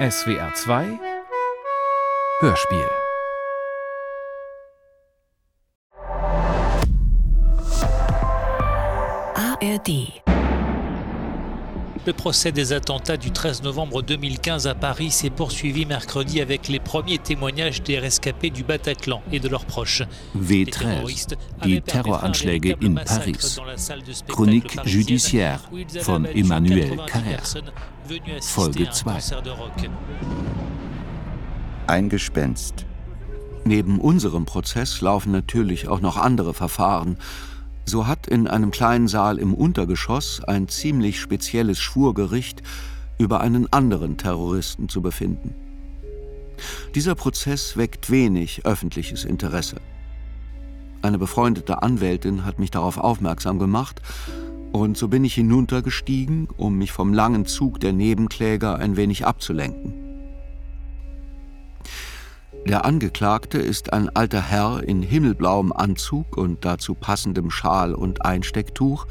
SWR 2 Hörspiel. ARD Le procès des attentats du 13 novembre 2015 à Paris s'est poursuivi mercredi avec les premiers témoignages des rescapés du Bataclan et de leurs proches. W13, die Terroranschläge in Paris. Chronique judiciaire von Emmanuel Carrère. Folge 2. Ein Gespenst. Neben unserem Prozess laufen natürlich auch noch andere Verfahren. So hat in einem kleinen Saal im Untergeschoss ein ziemlich spezielles Schwurgericht über einen anderen Terroristen zu befinden. Dieser Prozess weckt wenig öffentliches Interesse. Eine befreundete Anwältin hat mich darauf aufmerksam gemacht, und so bin ich hinuntergestiegen, um mich vom langen Zug der Nebenkläger ein wenig abzulenken. Der Angeklagte ist ein alter Herr in himmelblauem Anzug und dazu passendem Schal und Einstecktuch,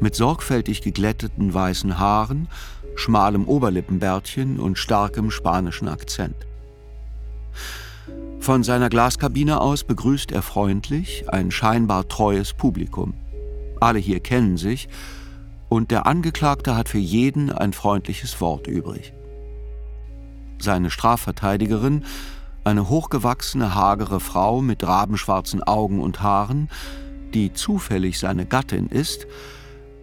mit sorgfältig geglätteten weißen Haaren, schmalem Oberlippenbärtchen und starkem spanischen Akzent. Von seiner Glaskabine aus begrüßt er freundlich ein scheinbar treues Publikum. Alle hier kennen sich und der Angeklagte hat für jeden ein freundliches Wort übrig. Seine Strafverteidigerin, eine hochgewachsene, hagere Frau mit rabenschwarzen Augen und Haaren, die zufällig seine Gattin ist,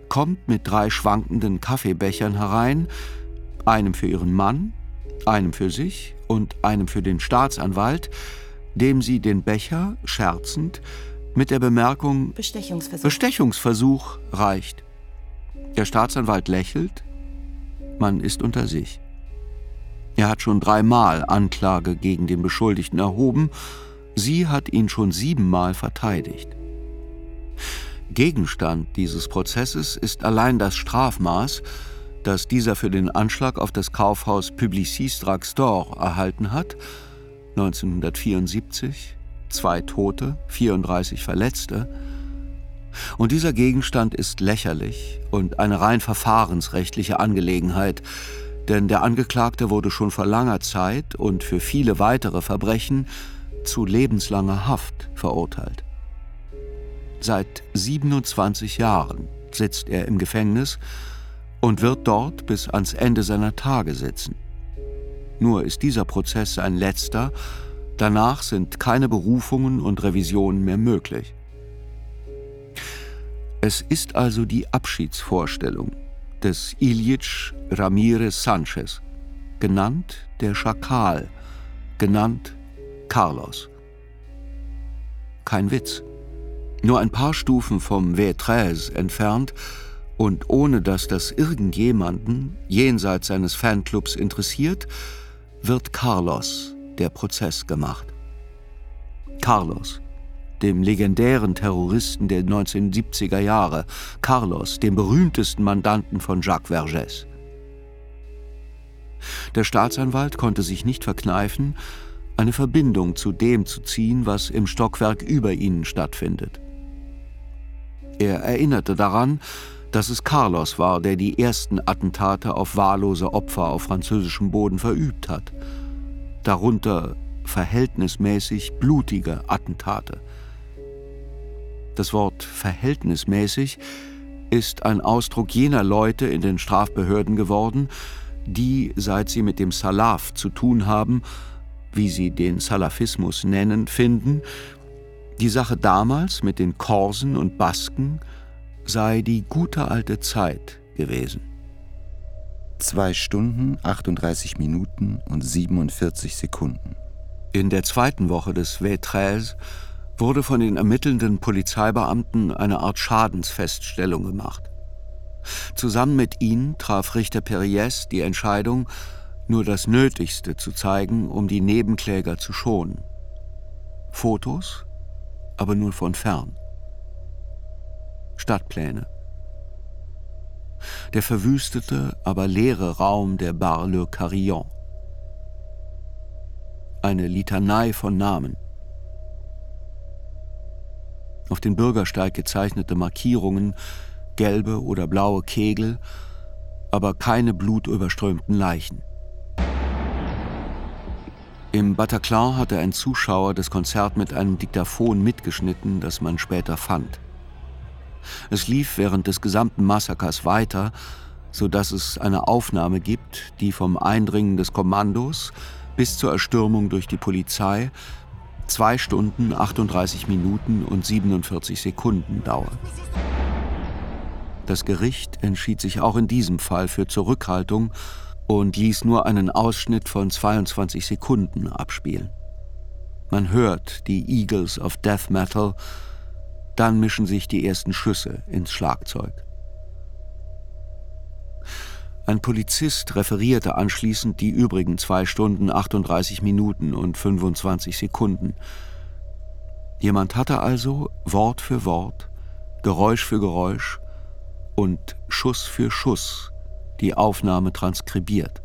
kommt mit drei schwankenden Kaffeebechern herein, einem für ihren Mann, einem für sich und einem für den Staatsanwalt, dem sie den Becher, scherzend, mit der Bemerkung Bestechungsversuch. Bestechungsversuch reicht. Der Staatsanwalt lächelt, man ist unter sich. Er hat schon dreimal Anklage gegen den Beschuldigten erhoben, sie hat ihn schon siebenmal verteidigt. Gegenstand dieses Prozesses ist allein das Strafmaß, das dieser für den Anschlag auf das Kaufhaus Publicis Drugstore erhalten hat, 1974, zwei Tote, 34 Verletzte. Und dieser Gegenstand ist lächerlich und eine rein verfahrensrechtliche Angelegenheit, denn der Angeklagte wurde schon vor langer Zeit und für viele weitere Verbrechen zu lebenslanger Haft verurteilt. Seit 27 Jahren sitzt er im Gefängnis und wird dort bis ans Ende seiner Tage sitzen. Nur ist dieser Prozess ein letzter, danach sind keine Berufungen und Revisionen mehr möglich. Es ist also die Abschiedsvorstellung des Ilyich Ramirez Sanchez, genannt der Schakal, genannt Carlos. Kein Witz. Nur ein paar Stufen vom V13 entfernt und ohne dass das irgendjemanden jenseits seines Fanclubs interessiert, wird Carlos der Prozess gemacht. Carlos, dem legendären Terroristen der 1970er Jahre, Carlos, dem berühmtesten Mandanten von Jacques Vergès. Der Staatsanwalt konnte sich nicht verkneifen, eine Verbindung zu dem zu ziehen, was im Stockwerk über ihnen stattfindet. Er erinnerte daran, dass es Carlos war, der die ersten Attentate auf wahllose Opfer auf französischem Boden verübt hat. Darunter verhältnismäßig blutige Attentate. Das Wort verhältnismäßig ist ein Ausdruck jener Leute in den Strafbehörden geworden, die, seit sie mit dem Salaf zu tun haben, wie sie den Salafismus nennen, finden, die Sache damals mit den Korsen und Basken sei die gute alte Zeit gewesen. Zwei Stunden, 38 Minuten und 47 Sekunden. In der zweiten Woche des V13 wurde von den ermittelnden Polizeibeamten eine Art Schadensfeststellung gemacht. Zusammen mit ihnen traf Richter Perriès die Entscheidung, nur das Nötigste zu zeigen, um die Nebenkläger zu schonen. Fotos, aber nur von fern. Stadtpläne. Der verwüstete, aber leere Raum der Bar Le Carillon. Eine Litanei von Namen auf den Bürgersteig gezeichnete Markierungen, gelbe oder blaue Kegel, aber keine blutüberströmten Leichen. Im Bataclan hatte ein Zuschauer das Konzert mit einem Diktaphon mitgeschnitten, das man später fand. Es lief während des gesamten Massakers weiter, so dass es eine Aufnahme gibt, die vom Eindringen des Kommandos bis zur Erstürmung durch die Polizei zwei Stunden, 38 Minuten und 47 Sekunden dauert. Das Gericht entschied sich auch in diesem Fall für Zurückhaltung und ließ nur einen Ausschnitt von 22 Sekunden abspielen. Man hört die Eagles of Death Metal, dann mischen sich die ersten Schüsse ins Schlagzeug. Ein Polizist referierte anschließend die übrigen zwei Stunden 38 Minuten und 25 Sekunden. Jemand hatte also Wort für Wort, Geräusch für Geräusch und Schuss für Schuss die Aufnahme transkribiert.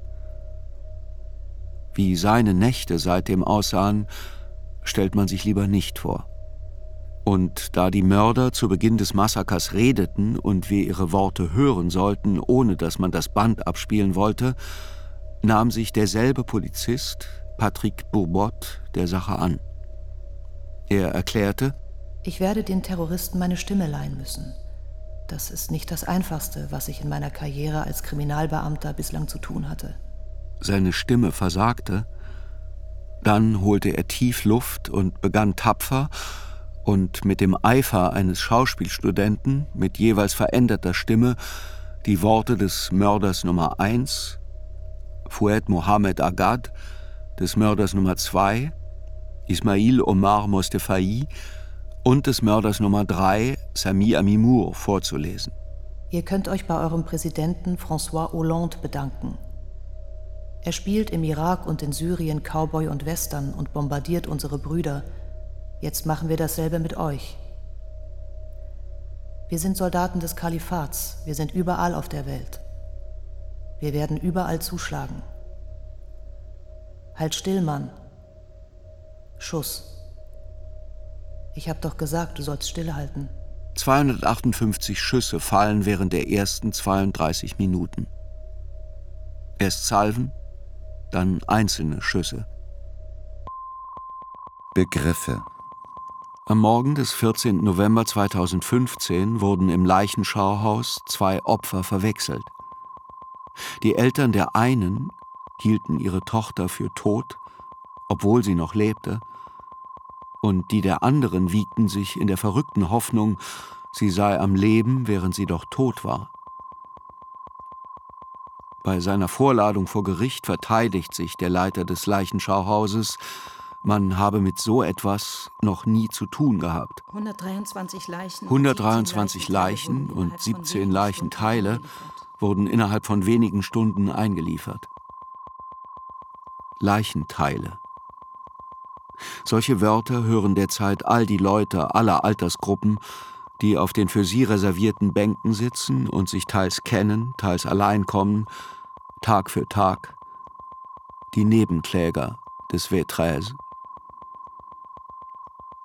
Wie seine Nächte seitdem aussahen, stellt man sich lieber nicht vor. Und da die Mörder zu Beginn des Massakers redeten und wir ihre Worte hören sollten, ohne dass man das Band abspielen wollte, nahm sich derselbe Polizist, Patrick Bourbot, der Sache an. Er erklärte, ich werde den Terroristen meine Stimme leihen müssen. Das ist nicht das Einfachste, was ich in meiner Karriere als Kriminalbeamter bislang zu tun hatte. Seine Stimme versagte. Dann holte er tief Luft und begann tapfer und mit dem Eifer eines Schauspielstudenten mit jeweils veränderter Stimme die Worte des Mörders Nummer 1, Fouad Mohammed Agad, des Mörders Nummer 2, Ismail Omar Mostefai und des Mörders Nummer 3, Sami Amimour, vorzulesen. Ihr könnt euch bei eurem Präsidenten François Hollande bedanken. Er spielt im Irak und in Syrien Cowboy und Western und bombardiert unsere Brüder. Jetzt machen wir dasselbe mit euch. Wir sind Soldaten des Kalifats, wir sind überall auf der Welt. Wir werden überall zuschlagen. Halt still, Mann. Schuss. Ich hab doch gesagt, du sollst stillhalten. 258 Schüsse fallen während der ersten 32 Minuten. Erst Salven, dann einzelne Schüsse. Begriffe. Am Morgen des 14. November 2015 wurden im Leichenschauhaus zwei Opfer verwechselt. Die Eltern der einen hielten ihre Tochter für tot, obwohl sie noch lebte, und die der anderen wiegten sich in der verrückten Hoffnung, sie sei am Leben, während sie doch tot war. Bei seiner Vorladung vor Gericht verteidigt sich der Leiter des Leichenschauhauses, man habe mit so etwas noch nie zu tun gehabt. 123 Leichen, 123 Leichen und 17 Leichenteile wurden innerhalb von wenigen Stunden eingeliefert. Leichenteile. Solche Wörter hören derzeit all die Leute aller Altersgruppen, die auf den für sie reservierten Bänken sitzen und sich teils kennen, teils allein kommen, Tag für Tag, die Nebenkläger des V13.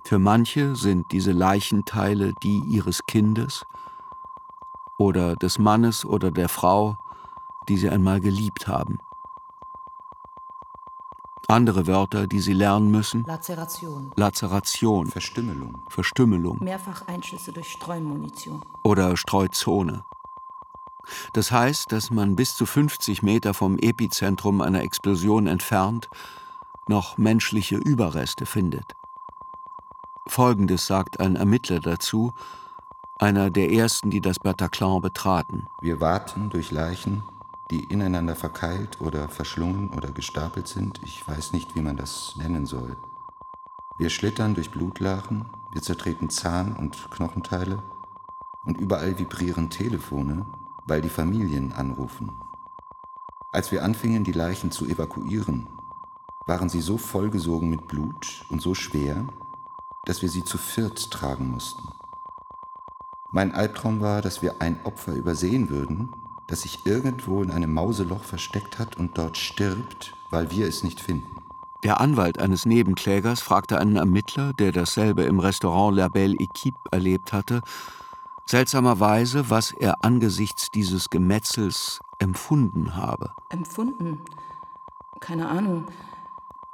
Für manche sind diese Leichenteile die ihres Kindes oder des Mannes oder der Frau, die sie einmal geliebt haben. Andere Wörter, die Sie lernen müssen. Lazeration. Lazeration. Verstümmelung. Verstümmelung. Mehrfacheinschüsse durch Streumunition. Oder Streuzone. Das heißt, dass man bis zu 50 Meter vom Epizentrum einer Explosion entfernt noch menschliche Überreste findet. Folgendes sagt ein Ermittler dazu, einer der ersten, die das Bataclan betraten. Wir warten durch Leichen, die ineinander verkeilt oder verschlungen oder gestapelt sind. Ich weiß nicht, wie man das nennen soll. Wir schlittern durch Blutlachen, wir zertreten Zahn- und Knochenteile und überall vibrieren Telefone, weil die Familien anrufen. Als wir anfingen, die Leichen zu evakuieren, waren sie so vollgesogen mit Blut und so schwer, dass wir sie zu viert tragen mussten. Mein Albtraum war, dass wir ein Opfer übersehen würden das sich irgendwo in einem Mauseloch versteckt hat und dort stirbt, weil wir es nicht finden. Der Anwalt eines Nebenklägers fragte einen Ermittler, der dasselbe im Restaurant La Belle Equipe erlebt hatte, seltsamerweise, was er angesichts dieses Gemetzels empfunden habe. Empfunden? Keine Ahnung.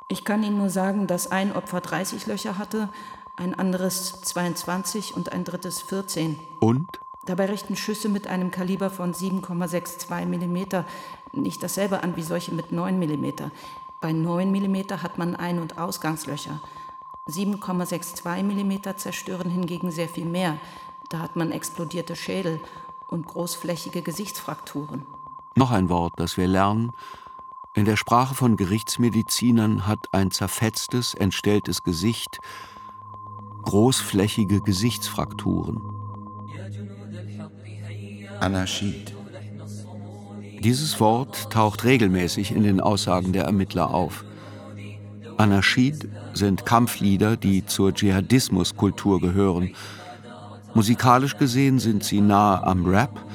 Ich kann Ihnen nur sagen, dass ein Opfer 30 Löcher hatte, ein anderes 22 und ein drittes 14. Und? Dabei richten Schüsse mit einem Kaliber von 7,62 mm nicht dasselbe an wie solche mit 9 mm. Bei 9 mm hat man Ein- und Ausgangslöcher. 7,62 mm zerstören hingegen sehr viel mehr. Da hat man explodierte Schädel und großflächige Gesichtsfrakturen. Noch ein Wort, das wir lernen. In der Sprache von Gerichtsmedizinern hat ein zerfetztes, entstelltes Gesicht großflächige Gesichtsfrakturen. Anarchid. Dieses Wort taucht regelmäßig in den Aussagen der Ermittler auf. Anarchid sind Kampflieder, die zur Dschihadismuskultur gehören. Musikalisch gesehen sind sie nahe am Rap.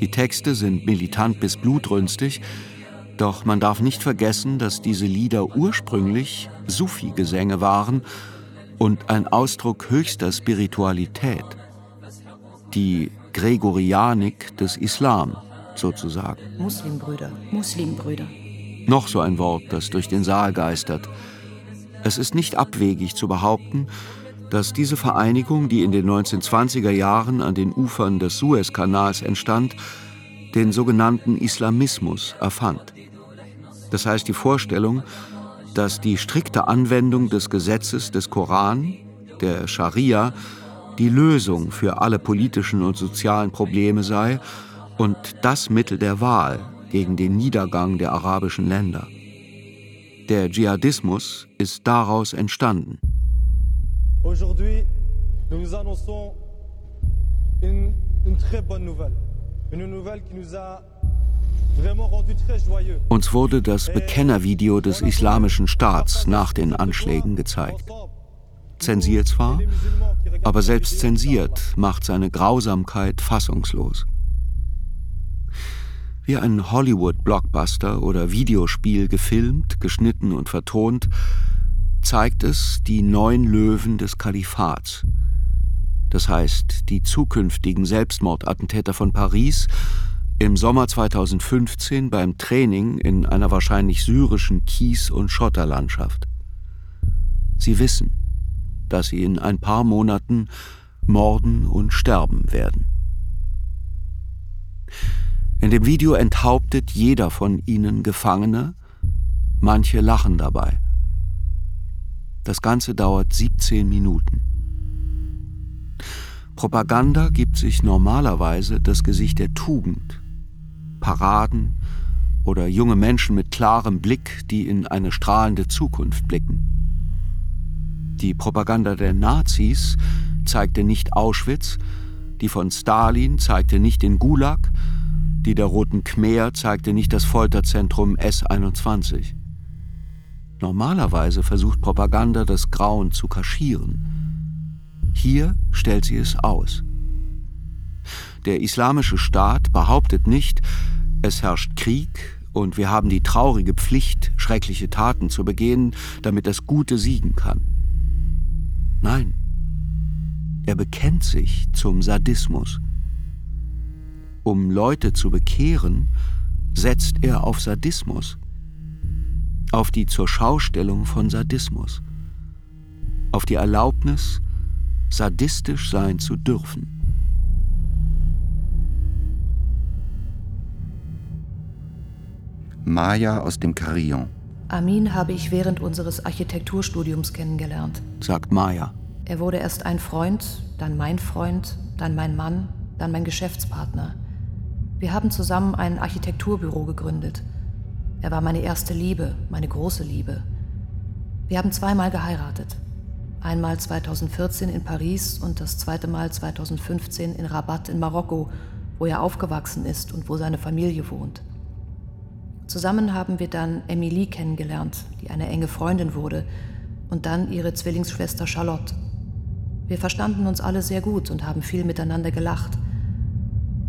Die Texte sind militant bis blutrünstig. Doch man darf nicht vergessen, dass diese Lieder ursprünglich Sufi-Gesänge waren und ein Ausdruck höchster Spiritualität. Die Gregorianik des Islam sozusagen. Muslimbrüder. Muslimbrüder. Noch so ein Wort, das durch den Saal geistert. Es ist nicht abwegig zu behaupten, dass diese Vereinigung, die in den 1920er Jahren an den Ufern des Suezkanals entstand, den sogenannten Islamismus erfand. Das heißt die Vorstellung, dass die strikte Anwendung des Gesetzes des Koran, der Scharia, die Lösung für alle politischen und sozialen Probleme sei und das Mittel der Wahl gegen den Niedergang der arabischen Länder. Der Dschihadismus ist daraus entstanden. Aujourd'hui, nous nous annonçons une, une très bonne nouvelle. Une nouvelle uns wurde das Bekennervideo des Islamischen Staats nach den Anschlägen gezeigt. Zensiert zwar, aber selbst zensiert macht seine Grausamkeit fassungslos. Wie ein Hollywood-Blockbuster oder Videospiel gefilmt, geschnitten und vertont, zeigt es die neun Löwen des Kalifats. Das heißt, die zukünftigen Selbstmordattentäter von Paris im Sommer 2015 beim Training in einer wahrscheinlich syrischen Kies- und Schotterlandschaft. Sie wissen, dass sie in ein paar Monaten morden und sterben werden. In dem Video enthauptet jeder von ihnen Gefangene, manche lachen dabei. Das Ganze dauert 17 Minuten. Propaganda gibt sich normalerweise das Gesicht der Tugend, Paraden oder junge Menschen mit klarem Blick, die in eine strahlende Zukunft blicken. Die Propaganda der Nazis zeigte nicht Auschwitz, die von Stalin zeigte nicht den Gulag, die der Roten Khmer zeigte nicht das Folterzentrum S21. Normalerweise versucht Propaganda das Grauen zu kaschieren. Hier stellt sie es aus. Der islamische Staat behauptet nicht, es herrscht Krieg und wir haben die traurige Pflicht, schreckliche Taten zu begehen, damit das Gute siegen kann. Nein, er bekennt sich zum Sadismus. Um Leute zu bekehren, setzt er auf Sadismus, auf die Zurschaustellung von Sadismus, auf die Erlaubnis, sadistisch sein zu dürfen. Maya aus dem Carillon. Amin habe ich während unseres Architekturstudiums kennengelernt, sagt Maya. Er wurde erst ein Freund, dann mein Freund, dann mein Mann, dann mein Geschäftspartner. Wir haben zusammen ein Architekturbüro gegründet. Er war meine erste Liebe, meine große Liebe. Wir haben zweimal geheiratet. Einmal 2014 in Paris und das zweite Mal 2015 in Rabat in Marokko, wo er aufgewachsen ist und wo seine Familie wohnt. Zusammen haben wir dann Emilie kennengelernt, die eine enge Freundin wurde, und dann ihre Zwillingsschwester Charlotte. Wir verstanden uns alle sehr gut und haben viel miteinander gelacht.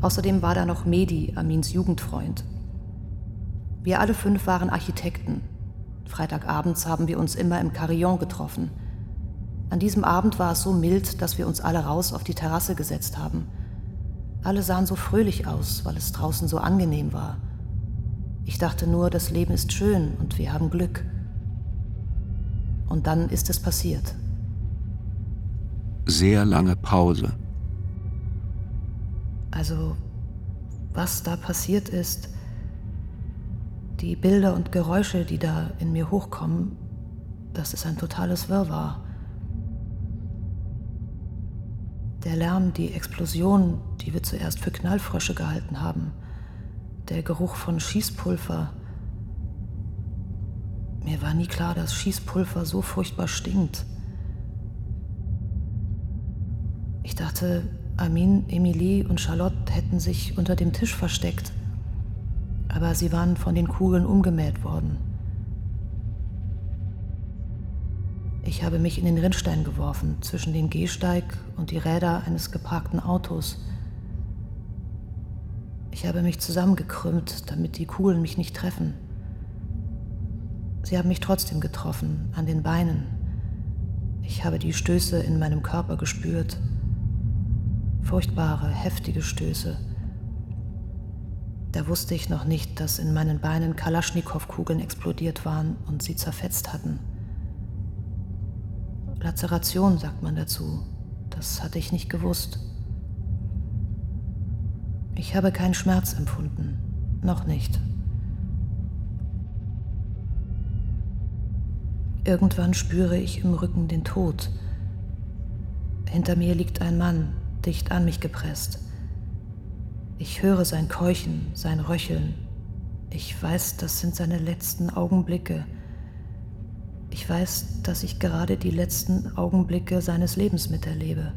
Außerdem war da noch Medi, Amins Jugendfreund. Wir alle fünf waren Architekten. Freitagabends haben wir uns immer im Carillon getroffen. An diesem Abend war es so mild, dass wir uns alle raus auf die Terrasse gesetzt haben. Alle sahen so fröhlich aus, weil es draußen so angenehm war. Ich dachte nur, das Leben ist schön und wir haben Glück. Und dann ist es passiert. Sehr lange Pause. Also, was da passiert ist, die Bilder und Geräusche, die da in mir hochkommen, das ist ein totales Wirrwarr. Der Lärm, die Explosion, die wir zuerst für Knallfrösche gehalten haben, der Geruch von Schießpulver. Mir war nie klar, dass Schießpulver so furchtbar stinkt. Ich dachte, Amin, Emilie und Charlotte hätten sich unter dem Tisch versteckt, aber sie waren von den Kugeln umgemäht worden. Ich habe mich in den Rinnstein geworfen, zwischen den Gehsteig und die Räder eines geparkten Autos. Ich habe mich zusammengekrümmt, damit die Kugeln mich nicht treffen. Sie haben mich trotzdem getroffen, an den Beinen. Ich habe die Stöße in meinem Körper gespürt. Furchtbare, heftige Stöße. Da wusste ich noch nicht, dass in meinen Beinen Kalaschnikow-Kugeln explodiert waren und sie zerfetzt hatten. Lazeration sagt man dazu. Das hatte ich nicht gewusst. Ich habe keinen Schmerz empfunden. Noch nicht. Irgendwann spüre ich im Rücken den Tod. Hinter mir liegt ein Mann, dicht an mich gepresst. Ich höre sein Keuchen, sein Röcheln. Ich weiß, das sind seine letzten Augenblicke. Ich weiß, dass ich gerade die letzten Augenblicke seines Lebens miterlebe.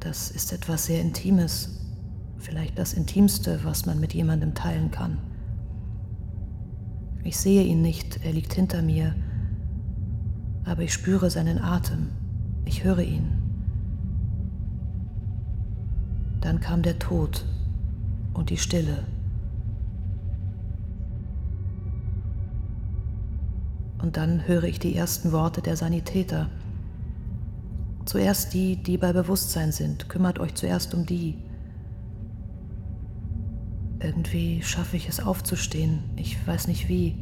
Das ist etwas sehr Intimes, vielleicht das Intimste, was man mit jemandem teilen kann. Ich sehe ihn nicht, er liegt hinter mir, aber ich spüre seinen Atem, ich höre ihn. Dann kam der Tod und die Stille. Und dann höre ich die ersten Worte der Sanitäter. Zuerst die, die bei Bewusstsein sind. Kümmert euch zuerst um die. Irgendwie schaffe ich es aufzustehen. Ich weiß nicht wie.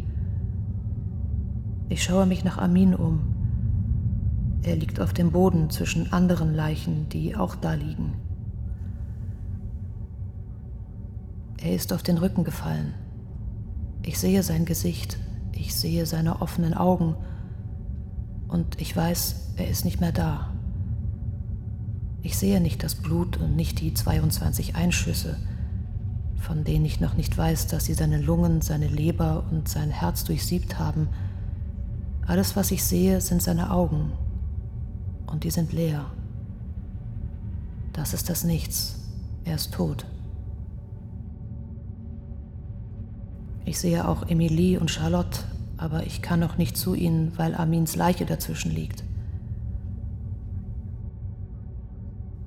Ich schaue mich nach Amin um. Er liegt auf dem Boden zwischen anderen Leichen, die auch da liegen. Er ist auf den Rücken gefallen. Ich sehe sein Gesicht, ich sehe seine offenen Augen und ich weiß, er ist nicht mehr da. Ich sehe nicht das Blut und nicht die 22 Einschüsse, von denen ich noch nicht weiß, dass sie seine Lungen, seine Leber und sein Herz durchsiebt haben. Alles, was ich sehe, sind seine Augen und die sind leer. Das ist das Nichts. Er ist tot. Ich sehe auch Emilie und Charlotte, aber ich kann noch nicht zu ihnen, weil Amins Leiche dazwischen liegt.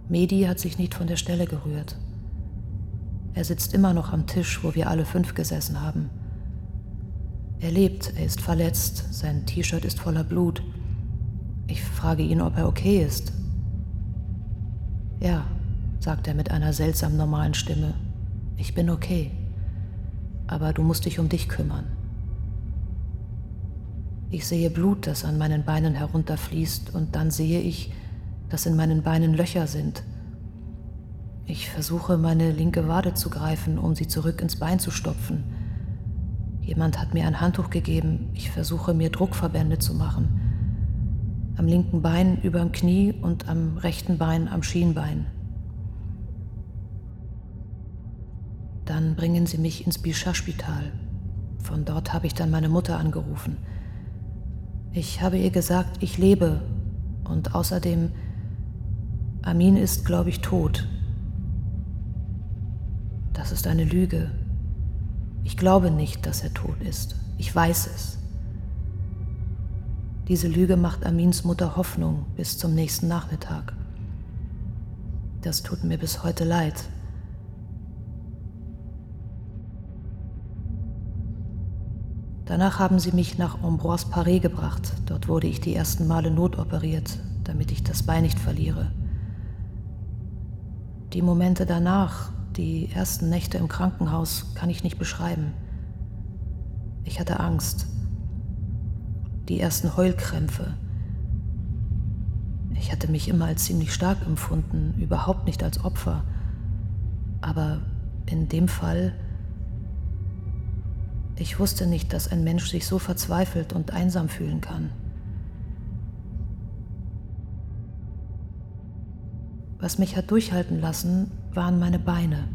Medi hat sich nicht von der Stelle gerührt. Er sitzt immer noch am Tisch, wo wir alle fünf gesessen haben. Er lebt, er ist verletzt, sein T-Shirt ist voller Blut. Ich frage ihn, ob er okay ist. Ja, sagt er mit einer seltsam normalen Stimme. Ich bin okay aber du musst dich um dich kümmern. Ich sehe Blut, das an meinen Beinen herunterfließt, und dann sehe ich, dass in meinen Beinen Löcher sind. Ich versuche, meine linke Wade zu greifen, um sie zurück ins Bein zu stopfen. Jemand hat mir ein Handtuch gegeben. Ich versuche, mir Druckverbände zu machen. Am linken Bein über dem Knie und am rechten Bein am Schienbein. Dann bringen Sie mich ins Bichat-Spital. Von dort habe ich dann meine Mutter angerufen. Ich habe ihr gesagt, ich lebe und außerdem, Amin ist, glaube ich, tot. Das ist eine Lüge. Ich glaube nicht, dass er tot ist. Ich weiß es. Diese Lüge macht Amins Mutter Hoffnung bis zum nächsten Nachmittag. Das tut mir bis heute leid. Danach haben sie mich nach Ambroise Paré gebracht. Dort wurde ich die ersten Male notoperiert, damit ich das Bein nicht verliere. Die Momente danach, die ersten Nächte im Krankenhaus, kann ich nicht beschreiben. Ich hatte Angst. die ersten Heulkrämpfe. Ich hatte mich immer als ziemlich stark empfunden, überhaupt nicht als Opfer. Aber in dem Fall, ich wusste nicht, dass ein Mensch sich so verzweifelt und einsam fühlen kann. Was mich hat durchhalten lassen, waren meine Beine.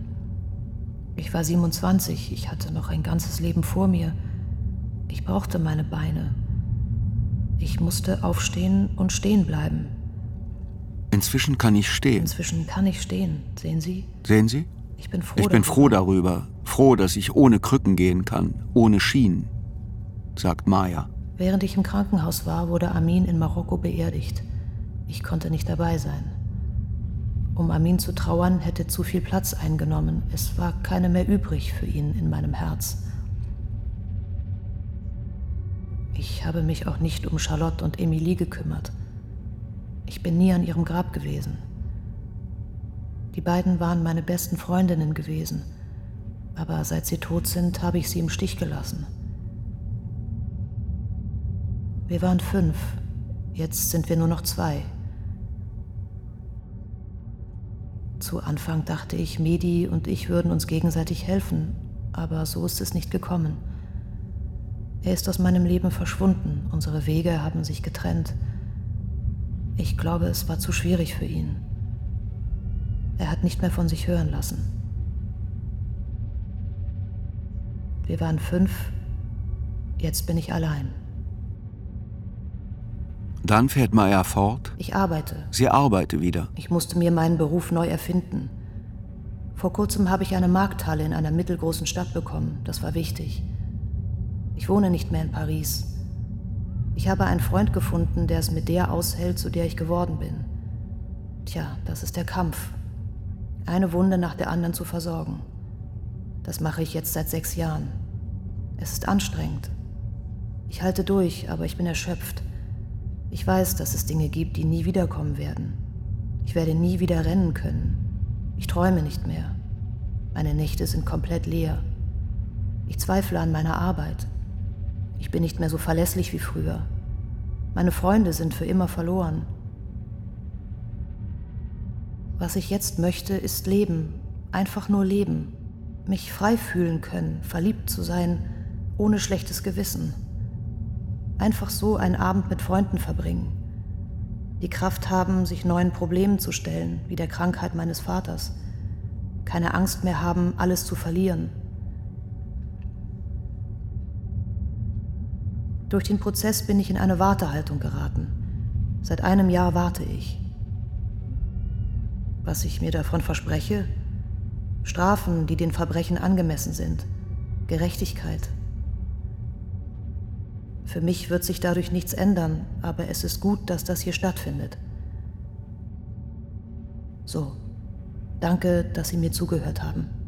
Ich war 27, ich hatte noch ein ganzes Leben vor mir. Ich brauchte meine Beine. Ich musste aufstehen und stehen bleiben. Inzwischen kann ich stehen. Inzwischen kann ich stehen, sehen Sie? Sehen Sie? Ich bin froh. Ich bin darüber. froh darüber. Froh, dass ich ohne Krücken gehen kann, ohne Schienen, sagt Maya. Während ich im Krankenhaus war, wurde Amin in Marokko beerdigt. Ich konnte nicht dabei sein. Um Amin zu trauern, hätte zu viel Platz eingenommen. Es war keine mehr übrig für ihn in meinem Herz. Ich habe mich auch nicht um Charlotte und Emilie gekümmert. Ich bin nie an ihrem Grab gewesen. Die beiden waren meine besten Freundinnen gewesen, aber seit sie tot sind, habe ich sie im Stich gelassen. Wir waren fünf, jetzt sind wir nur noch zwei. Zu Anfang dachte ich, Medi und ich würden uns gegenseitig helfen, aber so ist es nicht gekommen. Er ist aus meinem Leben verschwunden, unsere Wege haben sich getrennt. Ich glaube, es war zu schwierig für ihn. Er hat nicht mehr von sich hören lassen. Wir waren fünf, jetzt bin ich allein. Dann fährt Maya fort. Ich arbeite. Sie arbeite wieder. Ich musste mir meinen Beruf neu erfinden. Vor kurzem habe ich eine Markthalle in einer mittelgroßen Stadt bekommen. Das war wichtig. Ich wohne nicht mehr in Paris. Ich habe einen Freund gefunden, der es mit der aushält, zu der ich geworden bin. Tja, das ist der Kampf. Eine Wunde nach der anderen zu versorgen. Das mache ich jetzt seit sechs Jahren. Es ist anstrengend. Ich halte durch, aber ich bin erschöpft. Ich weiß, dass es Dinge gibt, die nie wiederkommen werden. Ich werde nie wieder rennen können. Ich träume nicht mehr. Meine Nächte sind komplett leer. Ich zweifle an meiner Arbeit. Ich bin nicht mehr so verlässlich wie früher. Meine Freunde sind für immer verloren. Was ich jetzt möchte, ist leben, einfach nur leben, mich frei fühlen können, verliebt zu sein, ohne schlechtes Gewissen. Einfach so einen Abend mit Freunden verbringen. Die Kraft haben, sich neuen Problemen zu stellen, wie der Krankheit meines Vaters. Keine Angst mehr haben, alles zu verlieren. Durch den Prozess bin ich in eine Wartehaltung geraten. Seit einem Jahr warte ich. Was ich mir davon verspreche? Strafen, die den Verbrechen angemessen sind. Gerechtigkeit, für mich wird sich dadurch nichts ändern, aber es ist gut, dass das hier stattfindet. So, danke, dass Sie mir zugehört haben.